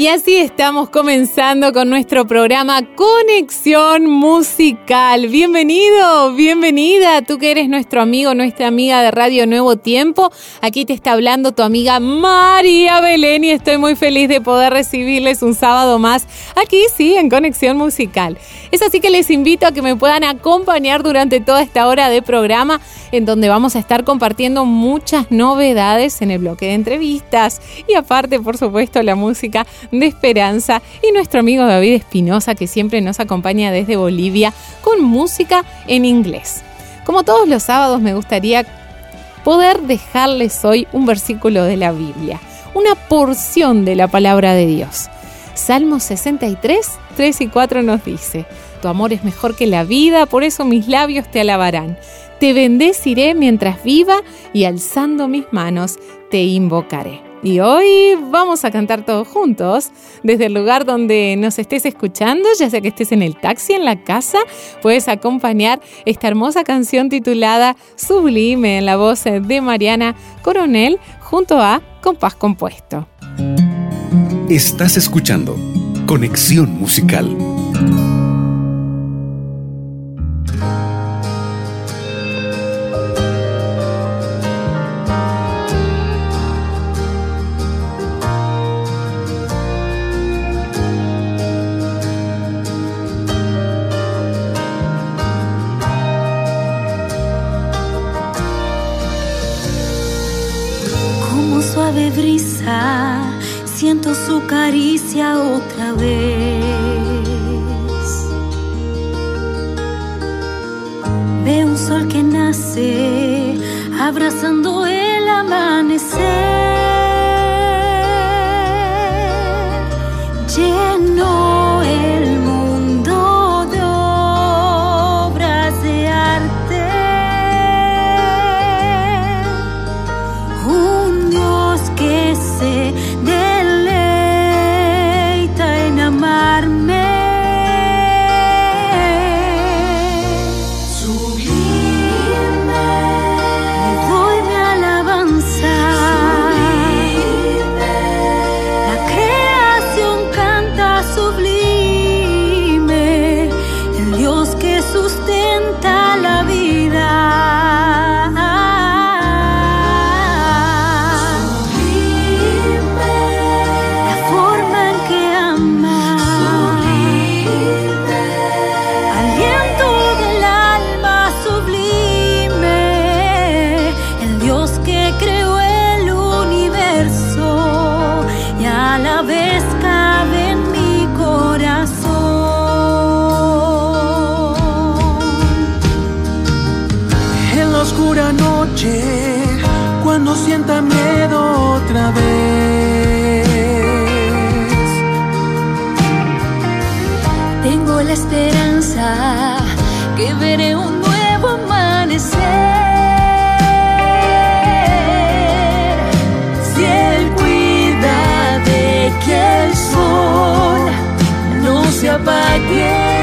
Y así estamos comenzando con nuestro programa Conexión Musical. Bienvenido, bienvenida, tú que eres nuestro amigo, nuestra amiga de Radio Nuevo Tiempo. Aquí te está hablando tu amiga María Belén y estoy muy feliz de poder recibirles un sábado más aquí, sí, en Conexión Musical. Es así que les invito a que me puedan acompañar durante toda esta hora de programa en donde vamos a estar compartiendo muchas novedades en el bloque de entrevistas y aparte, por supuesto, la música de esperanza y nuestro amigo David Espinosa que siempre nos acompaña desde Bolivia con música en inglés. Como todos los sábados me gustaría poder dejarles hoy un versículo de la Biblia, una porción de la palabra de Dios. Salmo 63, 3 y 4 nos dice, Tu amor es mejor que la vida, por eso mis labios te alabarán. Te bendeciré mientras viva y alzando mis manos te invocaré. Y hoy vamos a cantar todos juntos, desde el lugar donde nos estés escuchando, ya sea que estés en el taxi, en la casa, puedes acompañar esta hermosa canción titulada Sublime en la voz de Mariana Coronel junto a Compás Compuesto. Estás escuchando Conexión Musical. La esperanza que veré un nuevo amanecer. Si Él cuida de que el sol no se apague.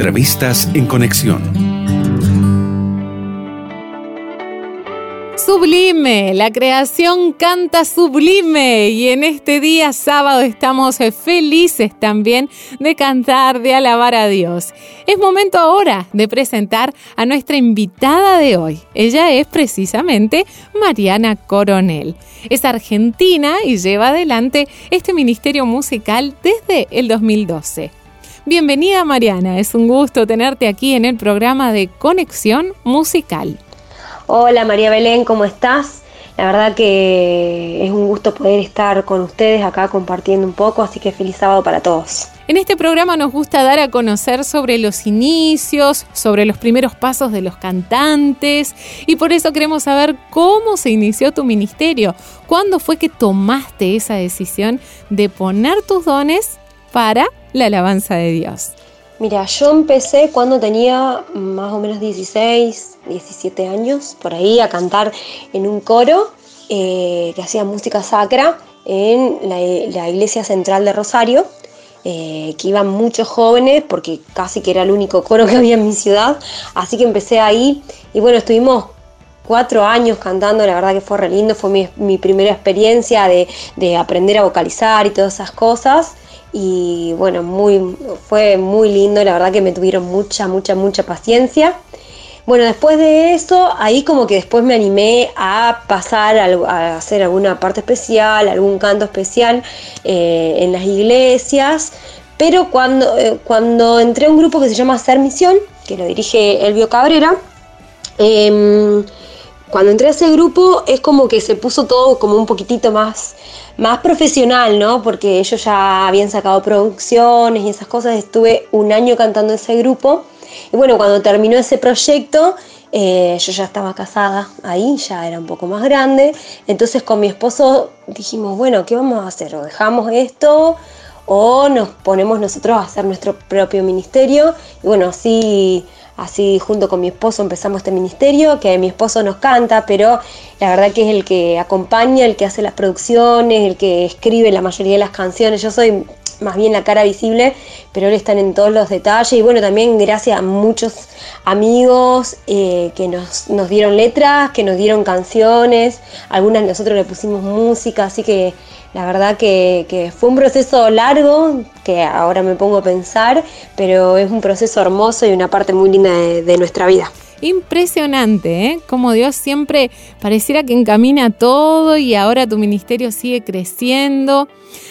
Entrevistas en conexión. Sublime, la creación canta sublime y en este día sábado estamos felices también de cantar, de alabar a Dios. Es momento ahora de presentar a nuestra invitada de hoy. Ella es precisamente Mariana Coronel. Es argentina y lleva adelante este ministerio musical desde el 2012. Bienvenida Mariana, es un gusto tenerte aquí en el programa de Conexión Musical. Hola María Belén, ¿cómo estás? La verdad que es un gusto poder estar con ustedes acá compartiendo un poco, así que feliz sábado para todos. En este programa nos gusta dar a conocer sobre los inicios, sobre los primeros pasos de los cantantes y por eso queremos saber cómo se inició tu ministerio, cuándo fue que tomaste esa decisión de poner tus dones para la alabanza de Dios. Mira, yo empecé cuando tenía más o menos 16, 17 años, por ahí, a cantar en un coro eh, que hacía música sacra en la, iglesia central de Rosario, eh, que iban muchos jóvenes, porque casi que era el único coro que había en mi ciudad, así que empecé ahí y bueno, estuvimos cuatro años cantando, la verdad que fue re lindo, fue mi, primera experiencia de, de aprender a vocalizar y todas esas cosas y bueno, muy, fue muy lindo, la verdad que me tuvieron mucha, mucha, mucha paciencia. Bueno, después de eso, ahí como que después me animé a pasar a, hacer alguna parte especial, algún canto especial eh, en las iglesias, pero cuando, eh, cuando entré a un grupo que se llama Ser Misión, que lo dirige Elvio Cabrera, em, cuando entré a ese grupo es como que se puso todo como un poquitito más más profesional, ¿no? Porque ellos ya habían sacado producciones y esas cosas. Estuve un año cantando ese grupo. Y bueno, cuando terminó ese proyecto, eh, yo ya estaba casada ahí, ya era un poco más grande. Entonces con mi esposo dijimos, bueno, ¿qué vamos a hacer? ¿O dejamos esto? ¿O nos ponemos nosotros a hacer nuestro propio ministerio? Y bueno, así Así junto con mi esposo empezamos este ministerio, que mi esposo nos canta, pero la verdad que es el que acompaña, el que hace las producciones, el que escribe la mayoría de las canciones. Yo soy más bien la cara visible, pero él está en todos los detalles. Y bueno, también gracias a muchos amigos eh, que nos, nos, dieron letras, que nos dieron canciones, algunas nosotros le pusimos música, así que la verdad que, fue un proceso largo, que ahora me pongo a pensar, pero es un proceso hermoso y una parte muy linda de, nuestra vida. Impresionante, ¿eh? Como Dios siempre pareciera que encamina todo y ahora tu ministerio sigue creciendo.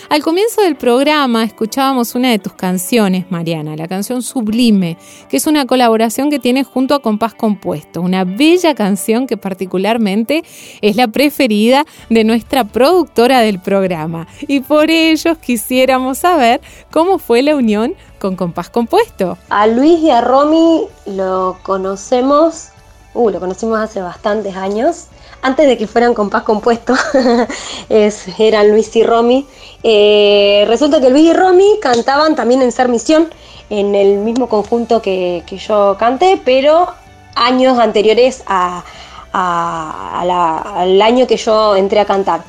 Al comienzo del programa escuchábamos una de tus canciones, Mariana, la canción Sublime, que es una colaboración que tienes junto a Compás Compuesto, una bella canción que particularmente es la preferida de nuestra productora del programa. Y por ello quisiéramos saber cómo fue la unión con Compás Compuesto. A Luis y a Romy lo conocemos, uh, lo conocimos hace bastantes años antes de que fueran compás compuesto, es, eran Luis y Romy. Eh, resulta que Luis y Romy cantaban también en Ser Misión, en el mismo conjunto que, yo canté, pero años anteriores al año que yo entré a cantar.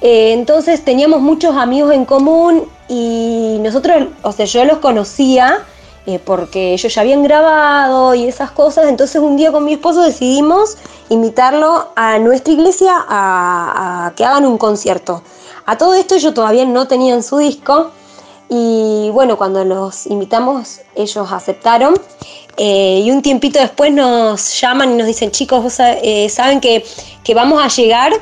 Eh, entonces teníamos muchos amigos en común y nosotros, o sea, yo los conocía eh, porque ellos ya habían grabado y esas cosas. Entonces un día con mi esposo decidimos invitarlo a nuestra iglesia a, que hagan un concierto. A todo esto ellos todavía no tenían su disco y bueno, cuando los invitamos ellos aceptaron eh, y un tiempito después nos llaman y nos dicen chicos, eh, saben que, vamos a llegar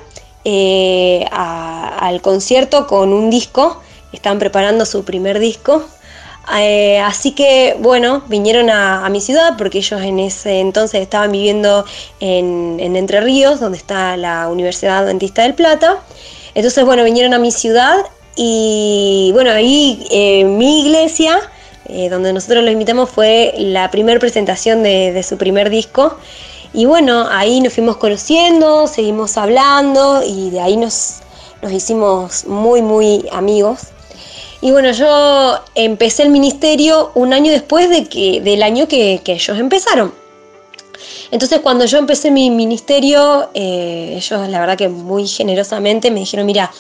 al concierto con un disco, están preparando su primer disco eh, así que bueno, vinieron a, mi ciudad porque ellos en ese entonces estaban viviendo en, Entre Ríos, donde está la Universidad Adventista del Plata. Entonces bueno, vinieron a mi ciudad y bueno, ahí eh, mi iglesia, eh, donde nosotros los invitamos, fue la primera presentación de, su primer disco. Y bueno, ahí nos fuimos conociendo, seguimos hablando y de ahí nos, nos hicimos muy, muy amigos. Y bueno, yo empecé el ministerio un año después de que, del año que, ellos empezaron. Entonces cuando yo empecé mi ministerio, eh, ellos la verdad que muy generosamente me dijeron, mira,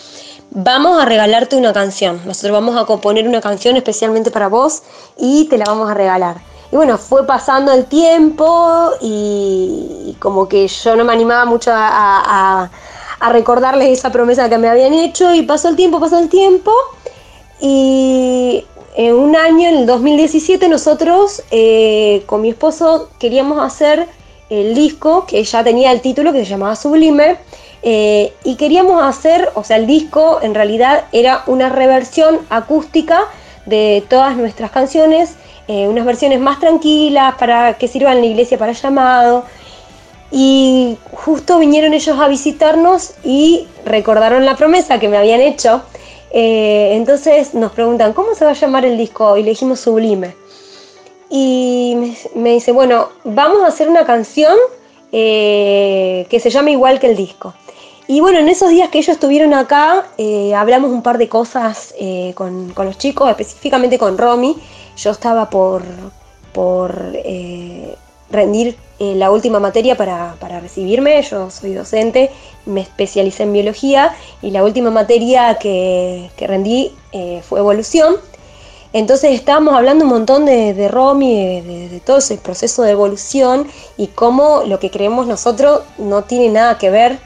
vamos a regalarte una canción. Nosotros vamos a componer una canción especialmente para vos y te la vamos a regalar. Y bueno, fue pasando el tiempo y, como que yo no me animaba mucho a, recordarles esa promesa que me habían hecho y pasó el tiempo, pasó el tiempo y en un año, en el 2017, nosotros eh, con mi esposo queríamos hacer el disco que ya tenía el título que se llamaba Sublime eh, y queríamos hacer, o sea, el disco en realidad era una reversión acústica de todas nuestras canciones eh, unas versiones más tranquilas para que sirvan la iglesia para llamado. Y justo vinieron ellos a visitarnos y recordaron la promesa que me habían hecho. Eh, entonces nos preguntan, ¿cómo se va a llamar el disco? Y le dijimos Sublime. Y me, dice, bueno, vamos a hacer una canción eh, que se llame igual que el disco. Y bueno, en esos días que ellos estuvieron acá, hablamos un par de cosas con, con, los chicos, específicamente con Romy, yo estaba por, por eh, rendir eh, la última materia para, recibirme, yo soy docente, me especialicé en biología y la última materia que, rendí eh, fue evolución. Entonces estábamos hablando un montón de, de Romy, de, todo ese proceso de evolución y cómo lo que creemos nosotros no tiene nada que ver.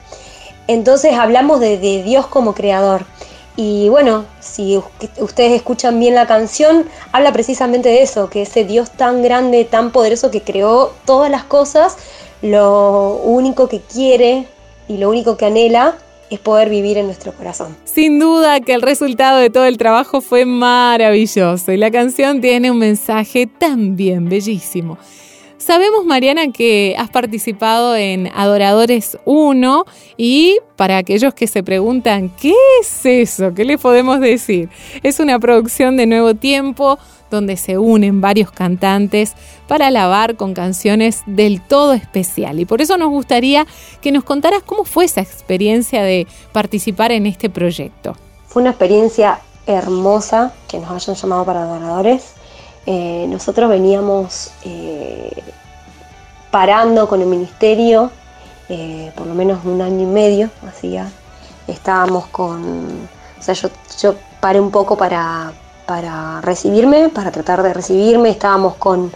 Entonces hablamos de Dios como creador. Y bueno, si ustedes escuchan bien la canción, habla precisamente de eso, que ese Dios tan grande, tan poderoso que creó todas las cosas, lo único que quiere y lo único que anhela es poder vivir en nuestro corazón. Sin duda que el resultado de todo el trabajo fue maravilloso y la canción tiene un mensaje también bellísimo. Sabemos, Mariana, que has participado en Adoradores 1 y para aquellos que se preguntan, ¿qué es eso? ¿Qué le podemos decir? Es una producción de Nuevo Tiempo donde se unen varios cantantes para alabar con canciones del todo especial. Y por eso nos gustaría que nos contaras cómo fue esa experiencia de participar en este proyecto. Fue una experiencia hermosa que nos hayan llamado para adoradores. Eh, nosotros veníamos eh, parando con el ministerio, eh, por lo menos un año y medio hacía. Estábamos con, o sea, yo, paré un poco para, para recibirme, para tratar de recibirme, estábamos con,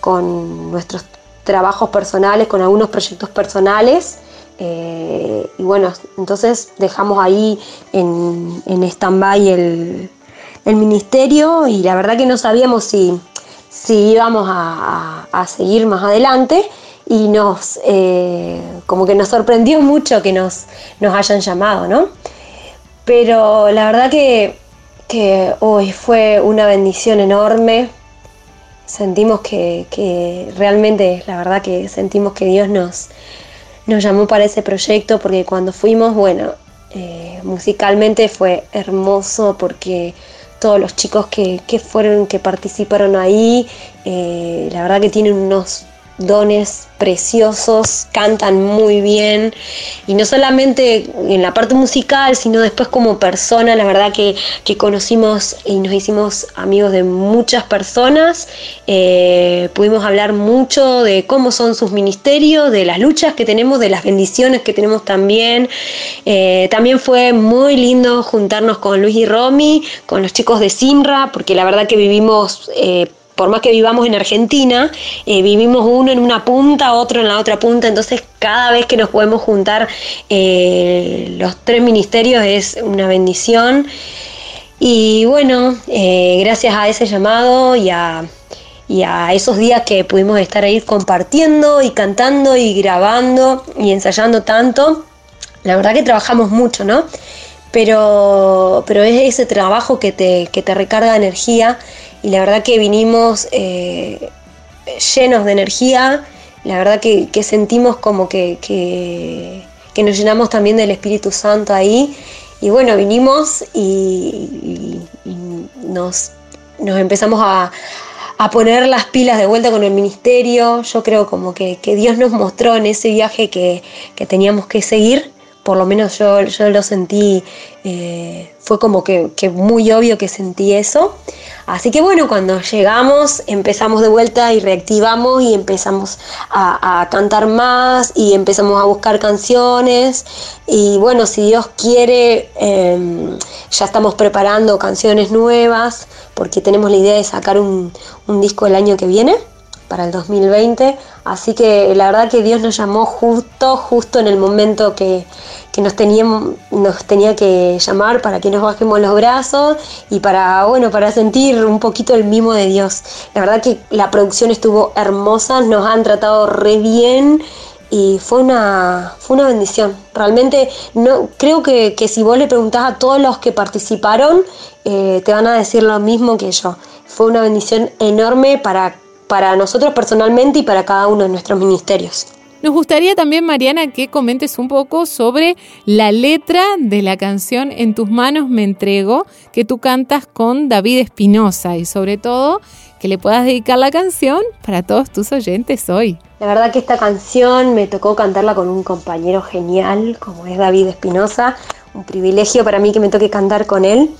con nuestros trabajos personales, con algunos proyectos personales. y bueno, entonces dejamos ahí en, en stand-by el, el ministerio y la verdad que no sabíamos si, si íbamos a, seguir más adelante y nos eh, como que nos sorprendió mucho que nos, nos hayan llamado, ¿no? Pero la verdad que, hoy fue una bendición enorme. Sentimos que, realmente, la verdad que sentimos que Dios nos, nos llamó para ese proyecto porque cuando fuimos, bueno, eh, musicalmente fue hermoso porque todos los chicos que, fueron, que participaron ahí, eh, la verdad que tienen unos dones preciosos, cantan muy bien. Y no solamente en la parte musical, sino después como persona, la verdad que, conocimos y nos hicimos amigos de muchas personas, eh, pudimos hablar mucho de cómo son sus ministerios, de las luchas que tenemos, de las bendiciones que tenemos también. Eh, también fue muy lindo juntarnos con Luis y Romy, con los chicos de Simra, porque la verdad que vivimos... Eh, por más que vivamos en Argentina, eh, vivimos uno en una punta, otro en la otra punta, entonces cada vez que nos podemos juntar eh, los tres ministerios es una bendición. Y bueno, eh, gracias a ese llamado y a, y a esos días que pudimos estar ahí compartiendo y cantando y grabando y ensayando tanto, la verdad que trabajamos mucho, ¿no? Pero, pero es ese trabajo que te, que te recarga energía y la verdad que vinimos eh, llenos de energía, la verdad que, sentimos como que, que, nos llenamos también del Espíritu Santo ahí. Y bueno, vinimos y, nos, nos, empezamos a, a, poner las pilas de vuelta con el ministerio, yo creo como que, Dios nos mostró en ese viaje que, teníamos que seguir por lo menos yo, yo lo sentí, eh, fue como que, que, muy obvio que sentí eso. Así que bueno, cuando llegamos empezamos de vuelta y reactivamos y empezamos a, cantar más y empezamos a buscar canciones y bueno, si Dios quiere, em, ya estamos preparando canciones nuevas porque tenemos la idea de sacar un, disco el año que viene. Para el 2020. Así que la verdad que Dios nos llamó justo, justo en el momento que, nos, teníamos, nos tenía que llamar para que nos bajemos los brazos y para, bueno, para sentir un poquito el mimo de Dios. La verdad que la producción estuvo hermosa, nos han tratado re bien y fue una, fue una bendición. Realmente no, creo que, si vos le preguntás a todos los que participaron, eh, te van a decir lo mismo que yo. Fue una bendición enorme para, para nosotros personalmente y para cada uno de nuestros ministerios. Nos gustaría también, Mariana, que comentes un poco sobre la letra de la canción En tus manos me entrego, que tú cantas con David Espinosa y sobre todo que le puedas dedicar la canción para todos tus oyentes hoy. La verdad que esta canción me tocó cantarla con un compañero genial como es David Espinosa, un privilegio para mí que me toque cantar con él.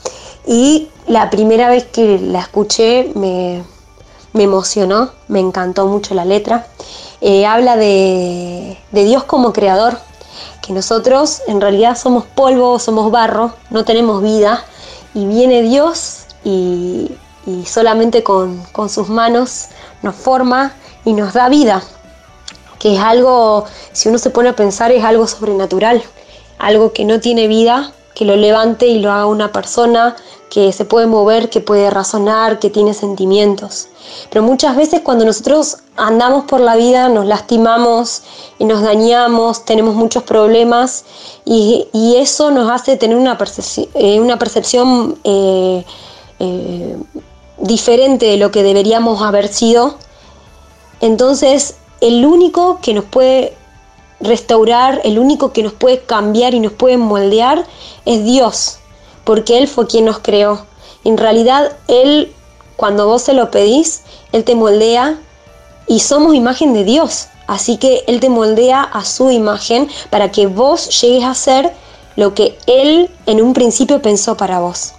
Y la primera vez que la escuché me, emocionó, me encantó mucho la letra. Eh, habla de, Dios como creador, que nosotros en realidad somos polvo, somos barro, no tenemos vida, y viene Dios y, solamente con, con sus manos nos forma y nos da vida que es algo, si uno se pone a pensar, es algo sobrenatural, algo que no tiene vida, que lo levante y lo haga una persona que se puede mover, que puede razonar, que tiene sentimientos. Pero muchas veces cuando nosotros andamos por la vida nos lastimamos y nos dañamos, tenemos muchos problemas y, eso nos hace tener una, percepción, eh, percepción eh, eh, diferente de lo que deberíamos haber sido. Entonces el único que nos puede restaurar, el único que nos puede cambiar y nos puede moldear es Dios, porque Él fue quien nos creó. En realidad, Él, cuando vos se lo pedís, Él te moldea y somos imagen de Dios. Así que Él te moldea a su imagen para que vos llegues a ser lo que Él en un principio pensó para vos.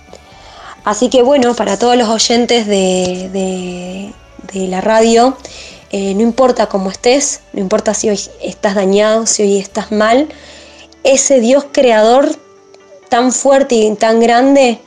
Así que bueno, para todos los oyentes de, de, de la radio, eh, no importa cómo estés, no importa si hoy estás dañado, si hoy estás mal, ese Dios creador tan fuerte y tan grande,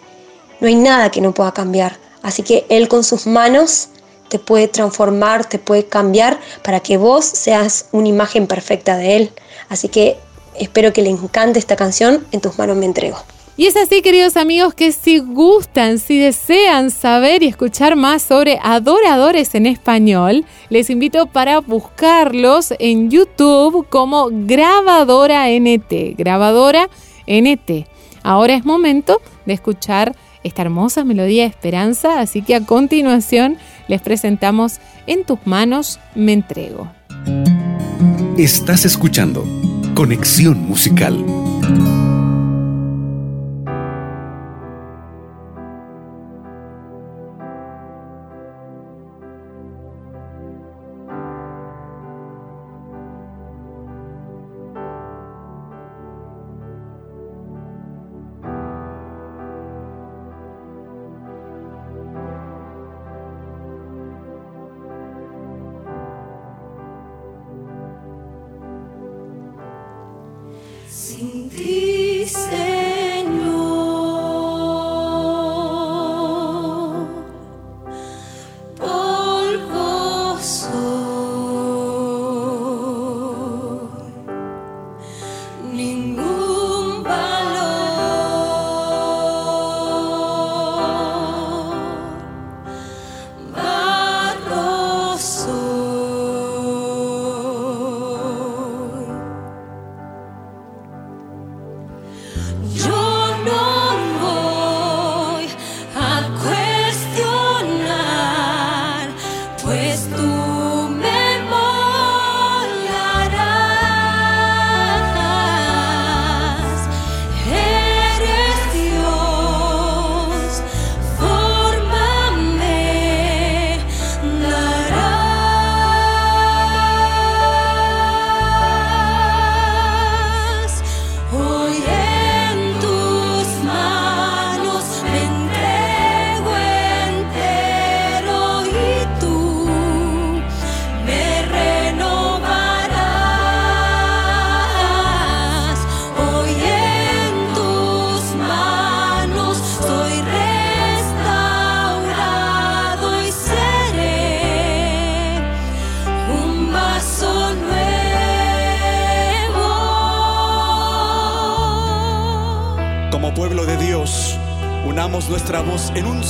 no hay nada que no pueda cambiar. Así que Él con sus manos te puede transformar, te puede cambiar para que vos seas una imagen perfecta de Él. Así que espero que le encante esta canción, en tus manos me entrego. Y es así, queridos amigos, que si gustan, si desean saber y escuchar más sobre adoradores en español, les invito para buscarlos en YouTube como Grabadora NT. Grabadora NT. Ahora es momento de escuchar esta hermosa melodía de esperanza, así que a continuación les presentamos En tus manos me entrego. Estás escuchando Conexión Musical.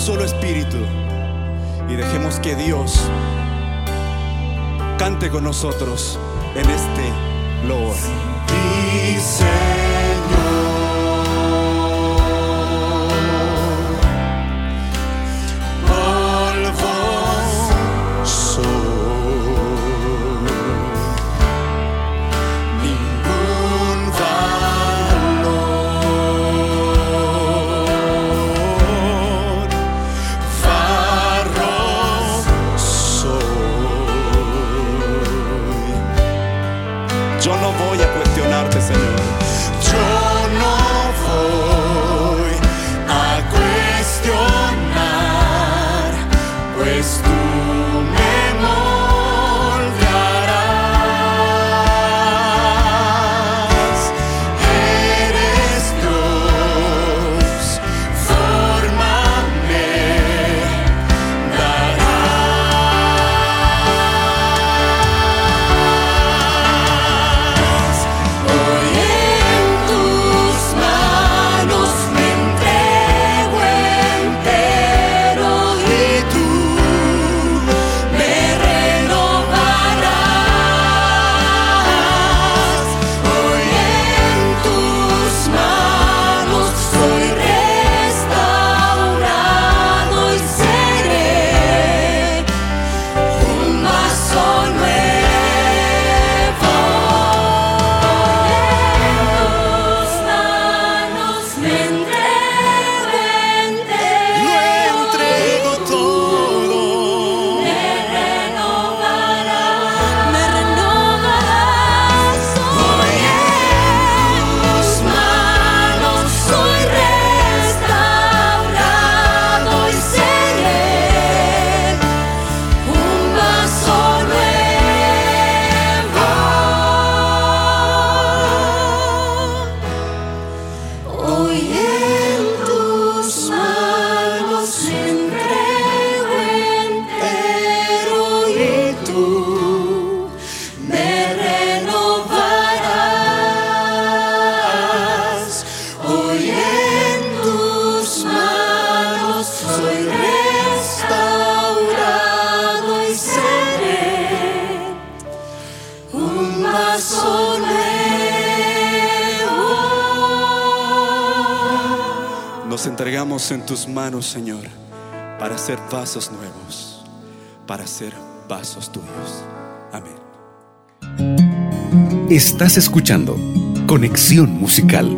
Solo espíritu. Y dejemos que Dios cante con nosotros en tus manos, Señor, para hacer vasos nuevos, para hacer vasos tuyos. Amén. Estás escuchando Conexión Musical.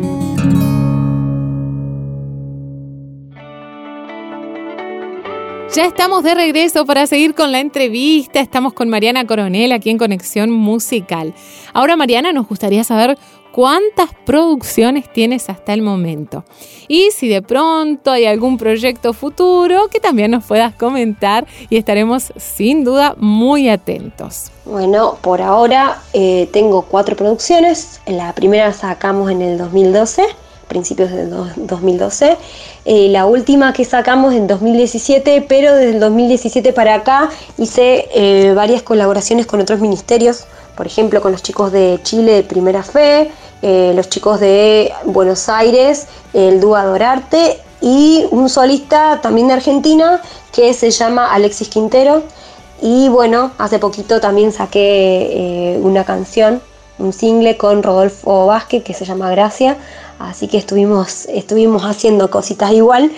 Ya estamos de regreso para seguir con la entrevista. Estamos con Mariana Coronel aquí en Conexión Musical. Ahora, Mariana, nos gustaría saber cuántas producciones tienes hasta el momento. Y si de pronto hay algún proyecto futuro que también nos puedas comentar y estaremos sin duda muy atentos. Bueno, por ahora eh, tengo cuatro producciones. La primera sacamos en el 2012 principios de 2012. Eh, la última que sacamos en 2017, pero desde el 2017 para acá hice eh, varias colaboraciones con otros ministerios, por ejemplo con los chicos de Chile de Primera Fe, eh, los chicos de Buenos Aires, el dúo Adorarte y un solista también de Argentina que se llama Alexis Quintero. Y bueno, hace poquito también saqué una canción, un single con Rodolfo Vázquez que se llama Gracia. Así que estuvimos, estuvimos haciendo cositas igual.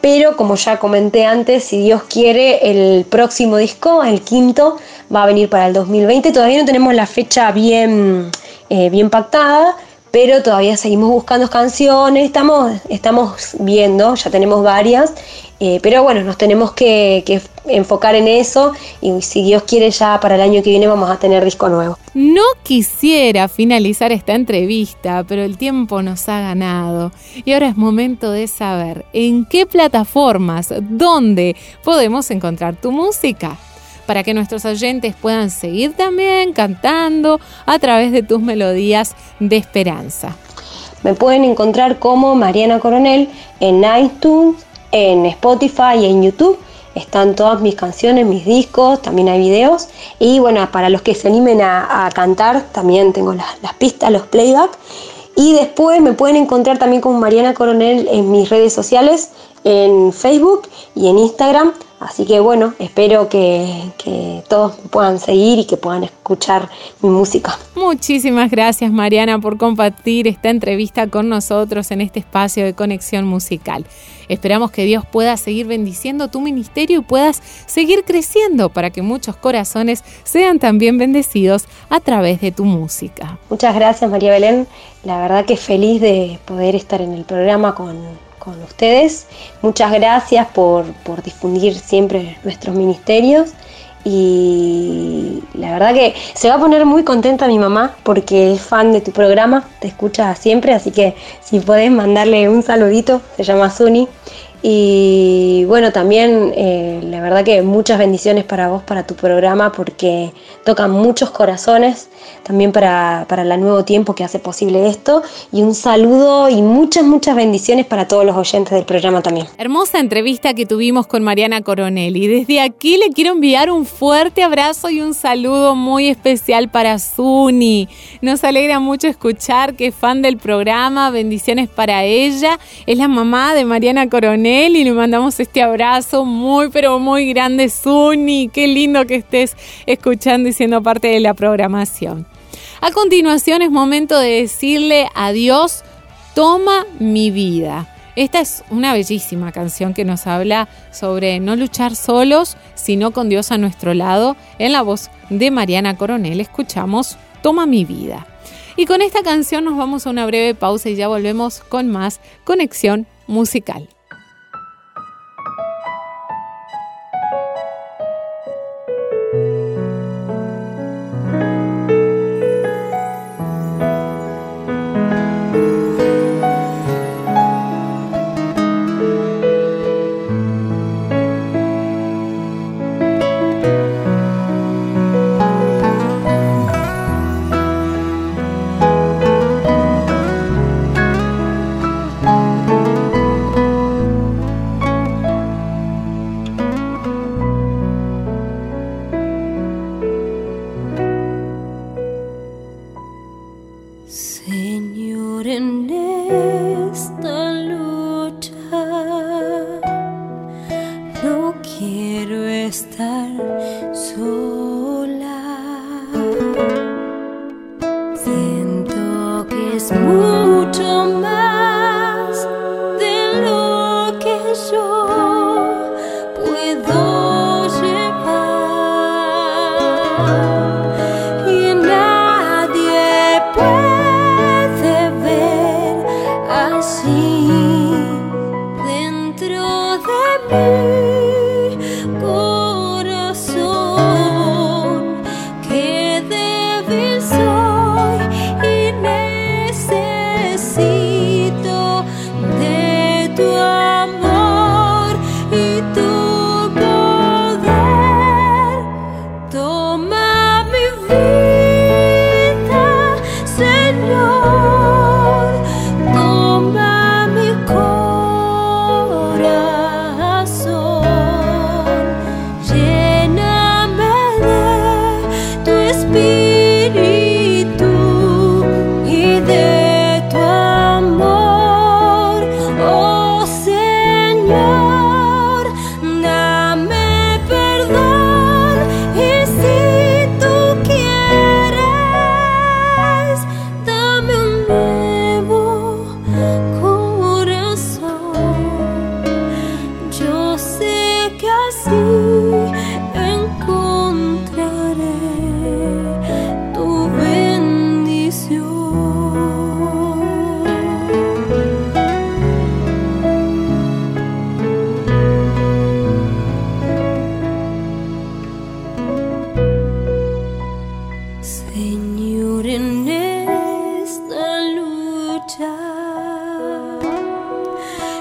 Pero como ya comenté antes, si Dios quiere, el próximo disco, el quinto, va a venir para el 2020. Todavía no tenemos la fecha bien, eh, bien pactada, pero todavía seguimos buscando canciones, estamos, estamos viendo, ya tenemos varias eh, pero bueno, nos tenemos que, enfocar en eso y si Dios quiere ya para el año que viene vamos a tener disco nuevo. No quisiera finalizar esta entrevista, pero el tiempo nos ha ganado y ahora es momento de saber en qué plataformas, dónde podemos encontrar tu música para que nuestros oyentes puedan seguir también cantando a través de tus melodías de esperanza. Me pueden encontrar como Mariana Coronel en iTunes, en Spotify y en YouTube. Están todas mis canciones, mis discos, también hay videos. Y bueno, para los que se animen a, cantar, también tengo las, pistas, los playback. Y después me pueden encontrar también con Mariana Coronel en mis redes sociales, en Facebook y en Instagram. Así que bueno, espero que, que todos puedan seguir y que puedan escuchar mi música. Muchísimas gracias Mariana por compartir esta entrevista con nosotros en este espacio de conexión musical. Esperamos que Dios pueda seguir bendiciendo tu ministerio y puedas seguir creciendo para que muchos corazones sean también bendecidos a través de tu música. Muchas gracias María Belén. La verdad que feliz de poder estar en el programa con, con ustedes. Muchas gracias por, por difundir siempre nuestros ministerios y la verdad que se va a poner muy contenta mi mamá porque es fan de tu programa, te escucha siempre, así que si podés mandarle un saludito, se llama Suni. Y bueno, también eh, la verdad que muchas bendiciones para vos, para tu programa, porque tocan muchos corazones, también para, para el nuevo tiempo que hace posible esto. Y un saludo y muchas, muchas bendiciones para todos los oyentes del programa también. Hermosa entrevista que tuvimos con Mariana Coronel. Y desde aquí le quiero enviar un fuerte abrazo y un saludo muy especial para Suni. Nos alegra mucho escuchar que es fan del programa. Bendiciones para ella. Es la mamá de Mariana Coronel y le mandamos este abrazo muy, pero muy grande, Suni. Qué lindo que estés escuchando y siendo parte de la programación. A continuación es momento de decirle adiós, toma mi vida. Esta es una bellísima canción que nos habla sobre no luchar solos, sino con Dios a nuestro lado. En la voz de Mariana Coronel escuchamos Toma mi vida. Y con esta canción nos vamos a una breve pausa y ya volvemos con más conexión musical. smooth.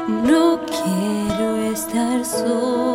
no quiero estar solo.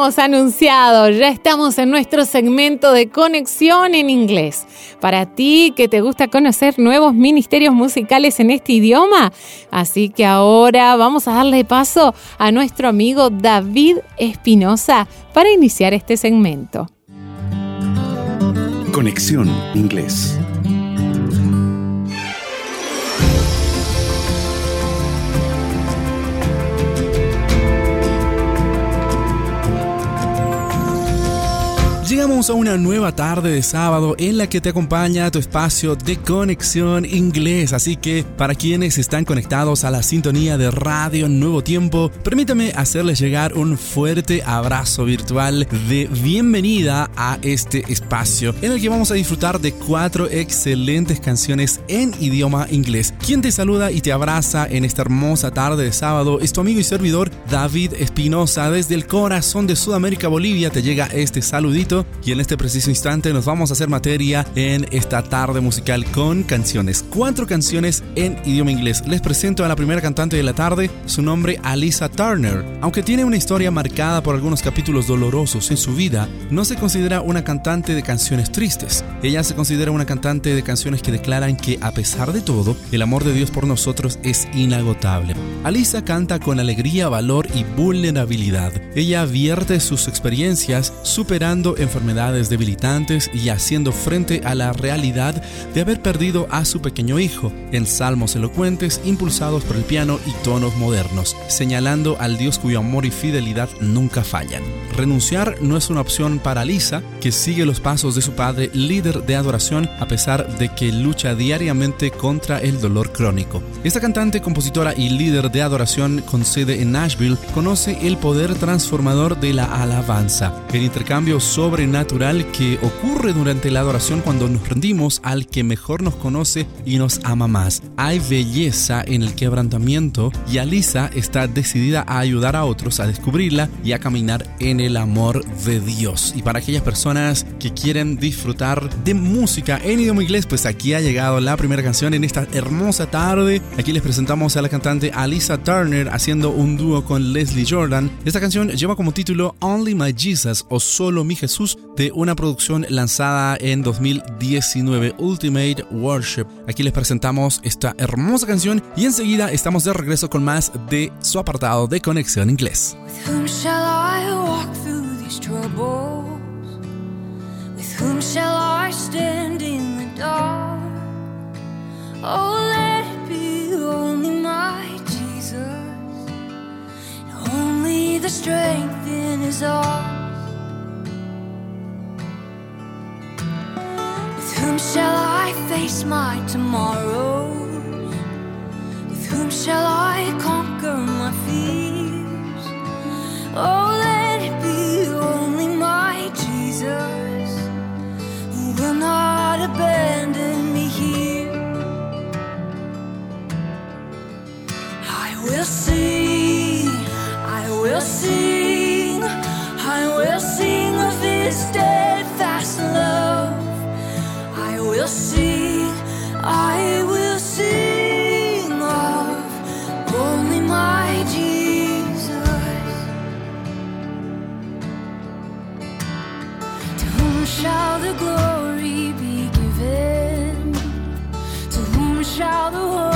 Habíamos anunciado, ya estamos en nuestro segmento de conexión en inglés. Para ti que te gusta conocer nuevos ministerios musicales en este idioma, así que ahora vamos a darle paso a nuestro amigo David Espinosa para iniciar este segmento. Conexión Inglés. Llegamos a una nueva tarde de sábado en la que te acompaña tu espacio de conexión inglés, así que para quienes están conectados a la sintonía de Radio Nuevo Tiempo, permítame hacerles llegar un fuerte abrazo virtual de bienvenida a este espacio en el que vamos a disfrutar de cuatro excelentes canciones en idioma inglés. Quien te saluda y te abraza en esta hermosa tarde de sábado es tu amigo y servidor David Espinosa desde el corazón de Sudamérica, Bolivia, te llega este saludito y en este preciso instante nos vamos a hacer materia en esta tarde musical con canciones. Cuatro canciones en idioma inglés. Les presento a la primera cantante de la tarde, su nombre Alisa Turner. Aunque tiene una historia marcada por algunos capítulos dolorosos en su vida, no se considera una cantante de canciones tristes. Ella se considera una cantante de canciones que declaran que a pesar de todo, el amor de Dios por nosotros es inagotable. Alisa canta con alegría, valor y vulnerabilidad. Ella vierte sus experiencias superando enfermedades debilitantes y haciendo frente a la realidad de haber perdido a su pequeño hijo, en salmos elocuentes impulsados por el piano y tonos modernos, señalando al Dios cuyo amor y fidelidad nunca fallan. Renunciar no es una opción para Lisa, que sigue los pasos de su padre, líder de adoración, a pesar de que lucha diariamente contra el dolor crónico. Esta cantante, compositora y líder de adoración con sede en Nashville, conoce el poder transformador de la alabanza, el intercambio sobrenatural que ocurre durante la adoración cuando nos rendimos al que mejor nos conoce y nos ama más. Hay belleza en el quebrantamiento y Alisa está decidida a ayudar a otros a descubrirla y a caminar en el amor de Dios. Y para aquellas personas que quieren disfrutar de música en idioma inglés, pues aquí ha llegado la primera canción en esta hermosa tarde. Aquí les presentamos a la cantante Alisa Turner haciendo un dúo con Leslie Jordan. Esta canción lleva como título Only My Jesus o Solo Mi Jesús de una producción lanzada en 2019 Ultimate Worship. Aquí les presentamos esta hermosa canción y enseguida estamos de regreso con más de su apartado de conexión inglés. Whom shall I stand in the dark? Oh, strength in His arms. With whom shall I face my tomorrows? With whom shall I conquer my fears? Oh, let it be only my Jesus who will not abandon will sing, I will sing, I will sing of His steadfast love. I will sing, I will sing of only my Jesus. To whom shall the glory be given? To whom shall the whole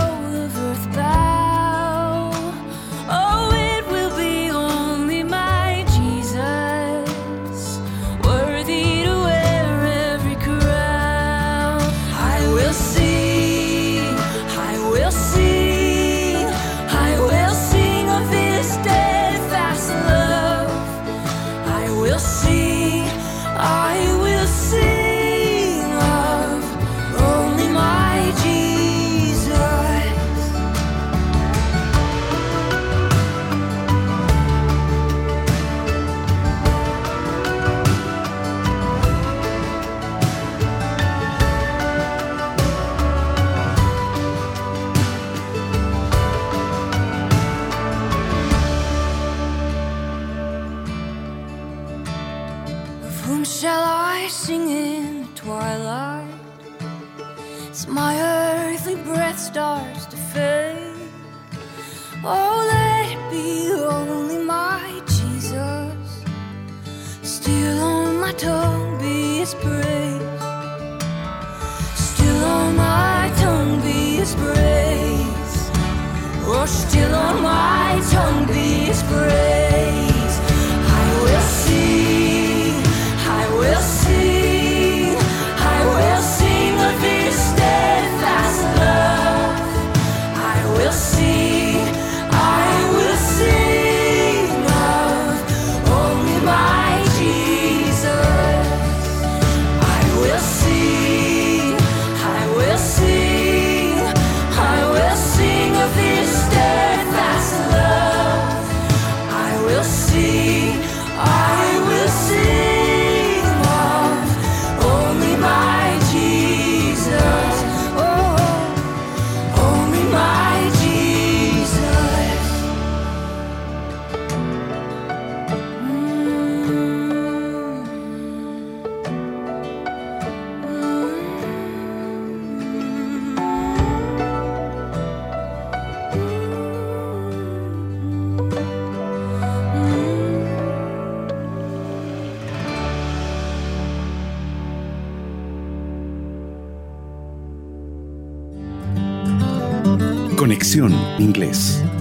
Conexión Inglés.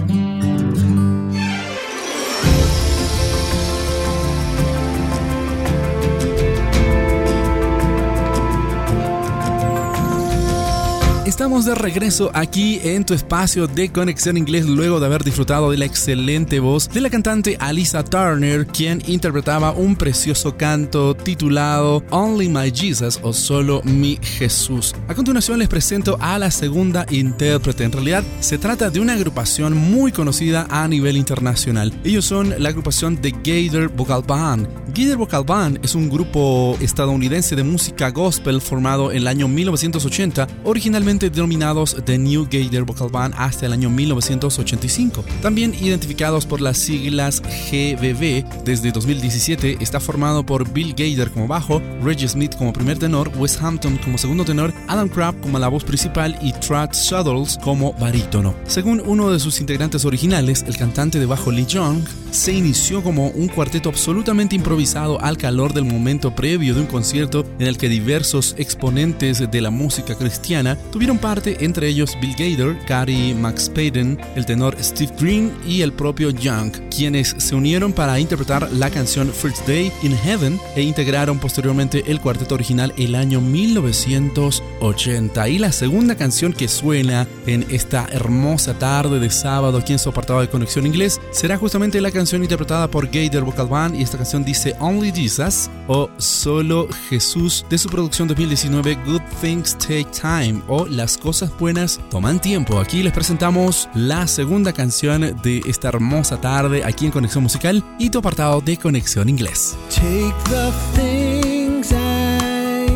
Estamos de regreso aquí en tu espacio de conexión inglés luego de haber disfrutado de la excelente voz de la cantante Alisa Turner, quien interpretaba un precioso canto titulado Only My Jesus o Solo Mi Jesús. A continuación les presento a la segunda intérprete. En realidad se trata de una agrupación muy conocida a nivel internacional. Ellos son la agrupación The Gator Vocal Band. Gator Vocal Band es un grupo estadounidense de música gospel formado en el año 1980, originalmente denominados The New Gator Vocal Band hasta el año 1985. También identificados por las siglas GBB, desde 2017 está formado por Bill Gator como bajo, Reggie Smith como primer tenor, Wes Hampton como segundo tenor, Adam Crabb como la voz principal y Trad Shuttles como barítono. Según uno de sus integrantes originales, el cantante de bajo Lee Young, se inició como un cuarteto absolutamente improvisado al calor del momento previo de un concierto en el que diversos exponentes de la música cristiana tuvieron parte, entre ellos Bill Gator, Gary Max Payden, el tenor Steve Green y el propio Young, quienes se unieron para interpretar la canción First Day in Heaven e integraron posteriormente el cuarteto original el año 1980. Y la segunda canción que suena en esta hermosa tarde de sábado aquí en su apartado de Conexión Inglés será justamente la canción interpretada por Gator Vocal Band y esta canción dice Only Jesus o Solo Jesús de su producción 2019 Good Things Take Time o Las cosas buenas toman tiempo. Aquí les presentamos la segunda canción de esta hermosa tarde aquí en Conexión Musical y tu apartado de Conexión Inglés. Take the things I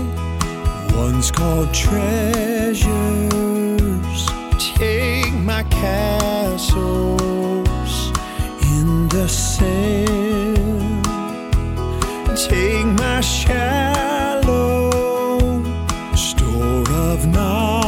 once called treasures. Take my castles the sand. Take my shallow store of knowledge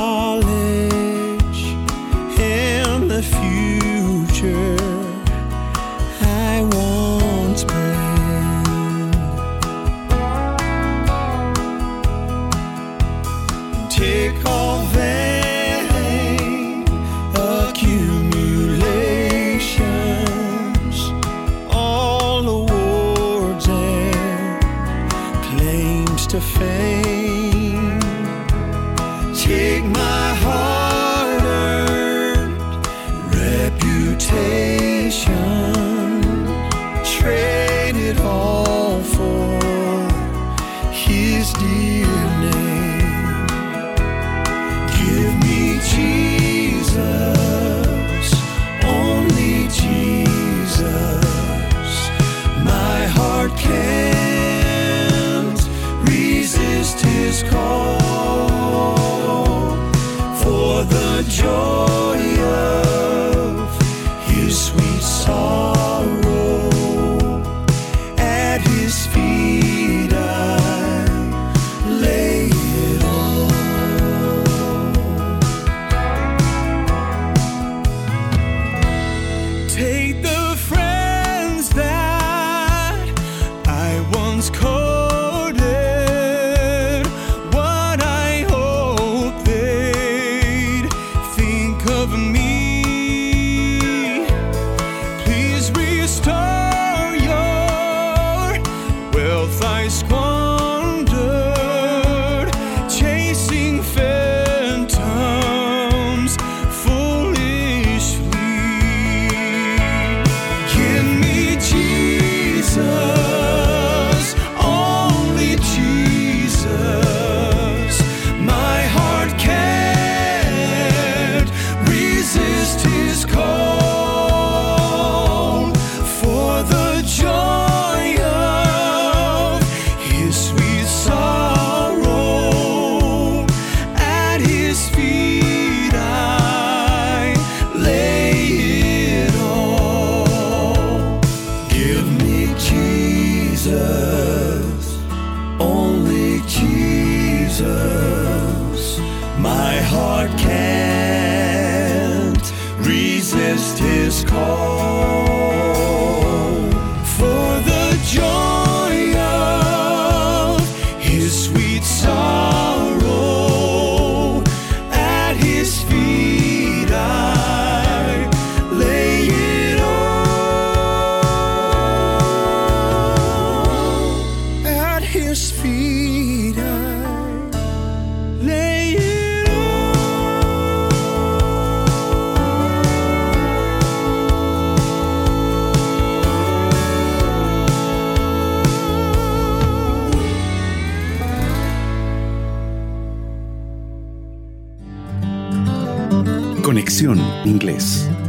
Conexión Inglés.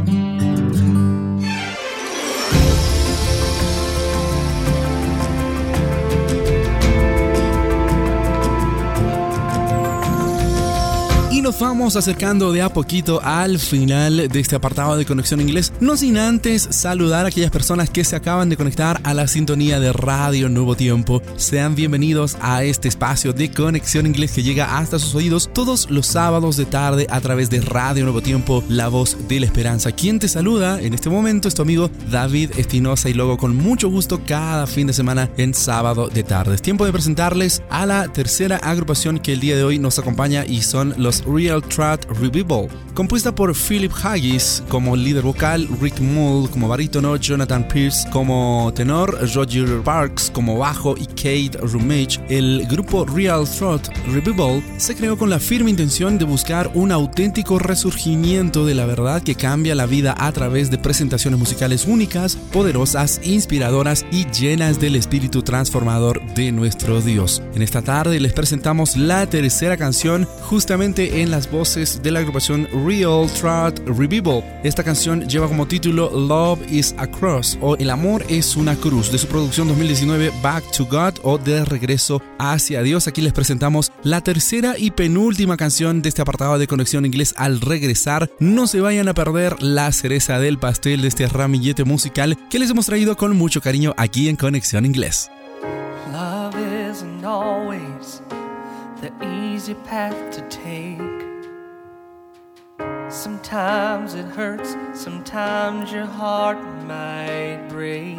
Vamos acercando de a poquito al final de este apartado de Conexión Inglés, no sin antes saludar a aquellas personas que se acaban de conectar a la sintonía de Radio Nuevo Tiempo. Sean bienvenidos a este espacio de Conexión Inglés que llega hasta sus oídos todos los sábados de tarde a través de Radio Nuevo Tiempo, la voz de la esperanza. Quien te saluda en este momento es tu amigo David Espinosa y luego con mucho gusto cada fin de semana en sábado de tarde. Es tiempo de presentarles a la tercera agrupación que el día de hoy nos acompaña y son los Real Trot Revival, compuesta por Philip Haggis como líder vocal, Rick Mull como barítono, Jonathan Pierce como tenor, Roger Parks como bajo y Kate Rumage. El grupo Real Trot Revival se creó con la firme intención de buscar un auténtico resurgimiento de la verdad que cambia la vida a través de presentaciones musicales únicas, poderosas, inspiradoras y llenas del espíritu transformador de nuestro Dios. En esta tarde les presentamos la tercera canción justamente en las voces de la agrupación Real Trot Revival. Esta canción lleva como título Love is a Cross o El amor es una cruz de su producción 2019 Back to God o De regreso hacia Dios. Aquí les presentamos la tercera y penúltima canción de este apartado de conexión inglés al regresar. No se vayan a perder la cereza del pastel de este ramillete musical que les hemos traído con mucho cariño aquí en Conexión Inglés. Love isn't always the easy path to take. Sometimes it hurts, sometimes your heart might break.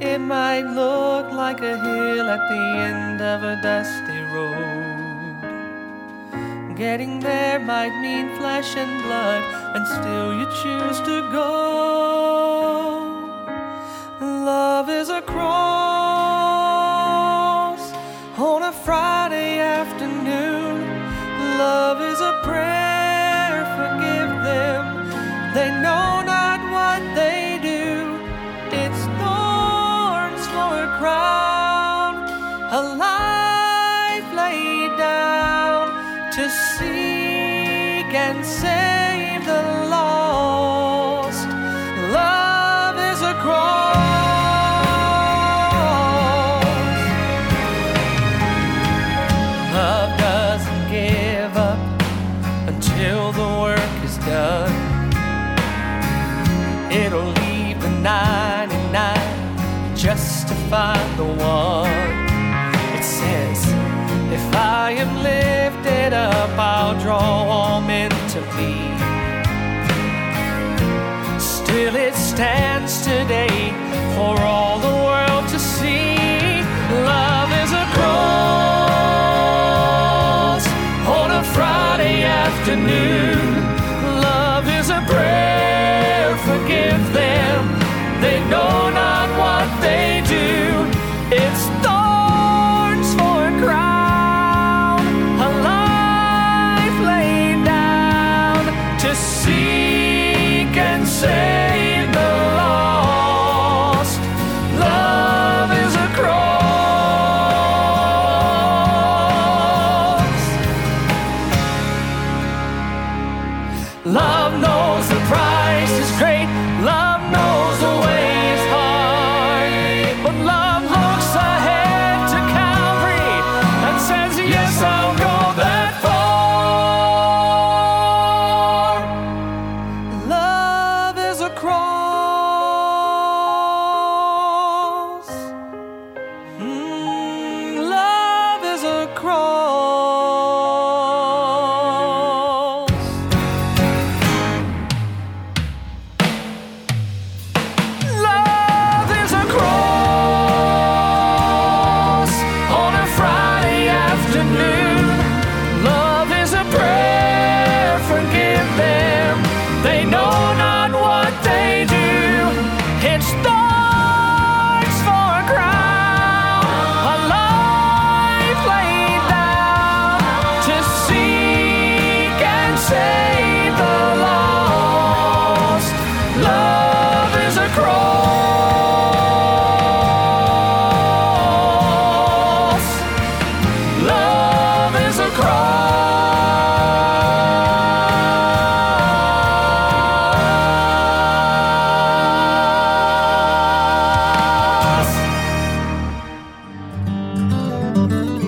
It might look like a hill at the end of a dusty road. Getting there might mean flesh and blood, and still you choose to go. Love is a cross on a Friday afternoon. Love is prayer, forgive them. They know not what they do. It's thorns for a crown, a life laid down to seek and save hands today for all the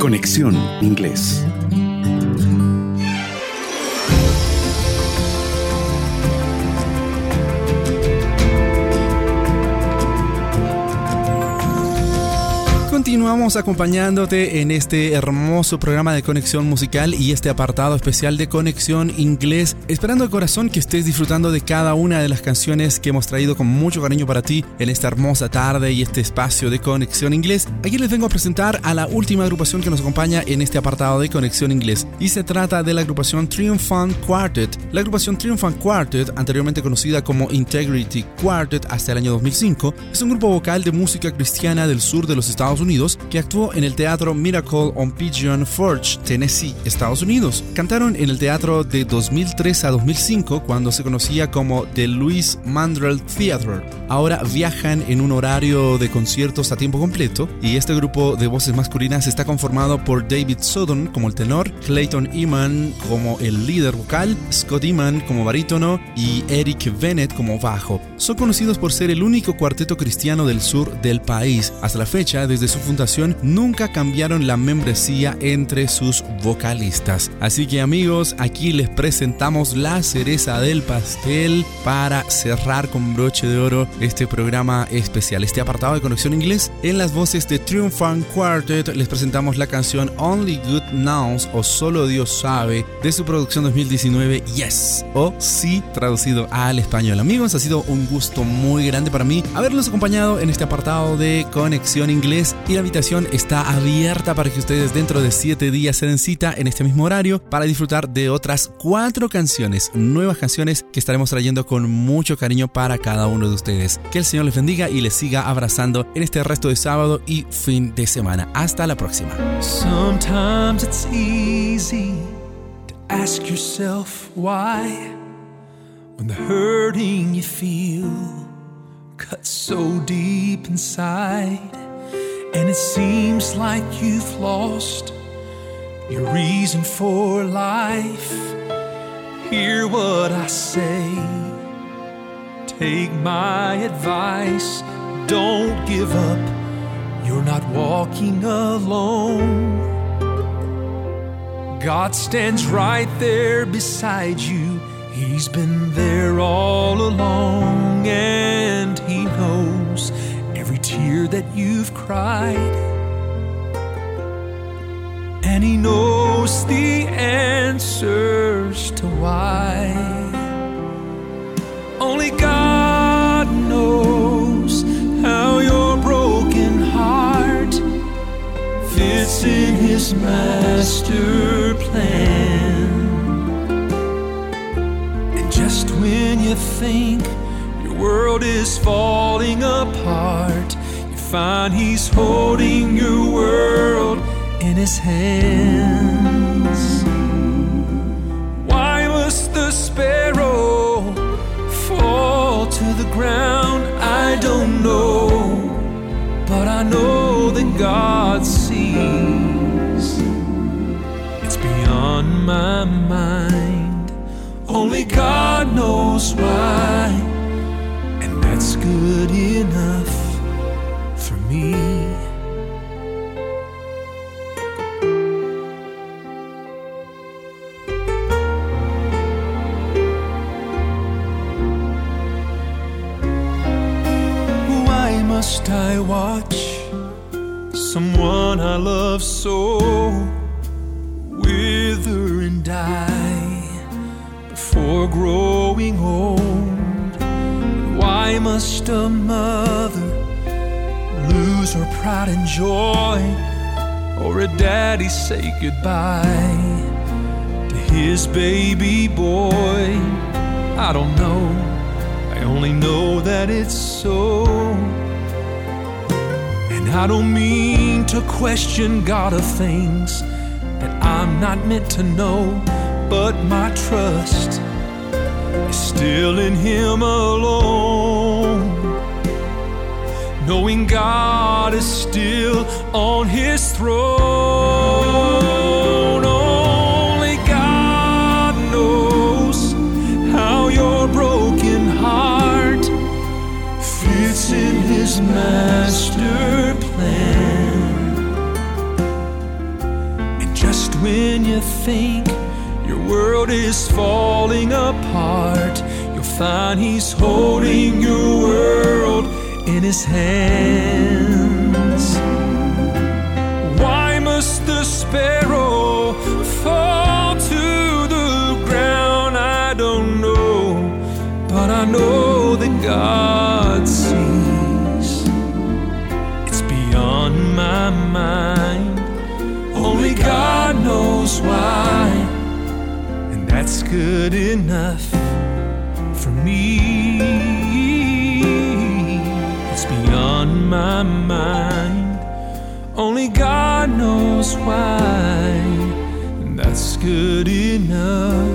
Conexión Inglés. Continuamos acompañándote en este hermoso programa de conexión musical y este apartado especial de conexión inglés, esperando de corazón que estés disfrutando de cada una de las canciones que hemos traído con mucho cariño para ti en esta hermosa tarde y este espacio de conexión inglés. Aquí les vengo a presentar a la última agrupación que nos acompaña en este apartado de conexión inglés y se trata de la agrupación Triumphant Quartet. La agrupación Triumphant Quartet, anteriormente conocida como Integrity Quartet hasta el año 2005, es un grupo vocal de música cristiana del sur de los Estados Unidos que actuó en el teatro Miracle on Pigeon Forge, Tennessee, Estados Unidos. Cantaron en el teatro de 2003 a 2005 cuando se conocía como The Louis Mandrell Theatre. Ahora viajan en un horario de conciertos a tiempo completo y este grupo de voces masculinas está conformado por David Sutton como el tenor, Clayton Eman como el líder vocal, Scott Eman como barítono y Eric Bennett como bajo. Son conocidos por ser el único cuarteto cristiano del sur del país. Hasta la fecha, desde su fundación nunca cambiaron la membresía entre sus vocalistas. Así que amigos, aquí les presentamos la cereza del pastel para cerrar con broche de oro este programa especial, este apartado de conexión inglés. En las voces de Triumphant Quartet les presentamos la canción Only Good Nouns o Solo Dios sabe de su producción 2019 Yes o Sí traducido al español. Amigos, ha sido un gusto muy grande para mí haberlos acompañado en este apartado de conexión inglés la invitación está abierta para que ustedes dentro de 7 días se den cita en este mismo horario para disfrutar de otras 4 canciones, nuevas canciones que estaremos trayendo con mucho cariño para cada uno de ustedes. Que el Señor les bendiga y les siga abrazando en este resto de sábado y fin de semana. Hasta la próxima. Ask yourself why when the hurting you feel cuts so deep inside. And it seems like you've lost your reason for life. Hear what I say. Take my advice. Don't give up. You're not walking alone. God stands right there beside you. He's been there all along, and He knows tear that you've cried. And He knows the answers to why. Only God knows how your broken heart fits in His master plan. And just when you think your world is falling apart, find He's holding your world in His hands. Why must the sparrow fall to the ground? I don't know, but I know that God sees. It's beyond my mind. Only God knows why, goodbye to his baby boy? I don't know. I only know that it's so. And I don't mean to question God of things that I'm not meant to know, but my trust is still in Him alone. Knowing God is still on His throne. Master plan. And just when you think your world is falling apart, you'll find He's holding your world in His hands. Why must the sparrow fall to the ground? I don't know, but I know that God Why, and that's good enough for me. It's beyond my mind. Only God knows why, and that's good enough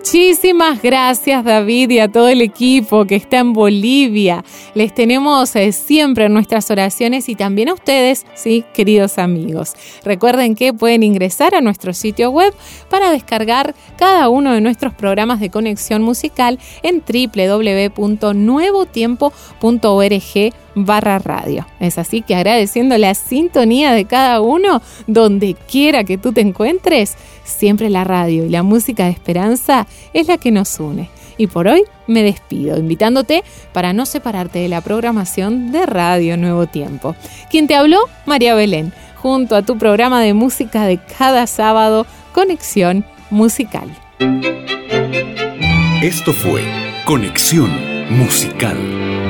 Muchísimas gracias David y a todo el equipo que está en Bolivia. Les tenemos eh, siempre en nuestras oraciones y también a ustedes, sí, queridos amigos. Recuerden que pueden ingresar a nuestro sitio web para descargar cada uno de nuestros programas de conexión musical en www.nuevotiempo.org barra radio. Es así que agradeciendo la sintonía de cada uno, donde quiera que tú te encuentres, siempre la radio y la música de esperanza es la que nos une. Y por hoy me despido, invitándote para no separarte de la programación de Radio Nuevo Tiempo. Quien te habló, María Belén, junto a tu programa de música de cada sábado, Conexión Musical. Esto fue Conexión Musical.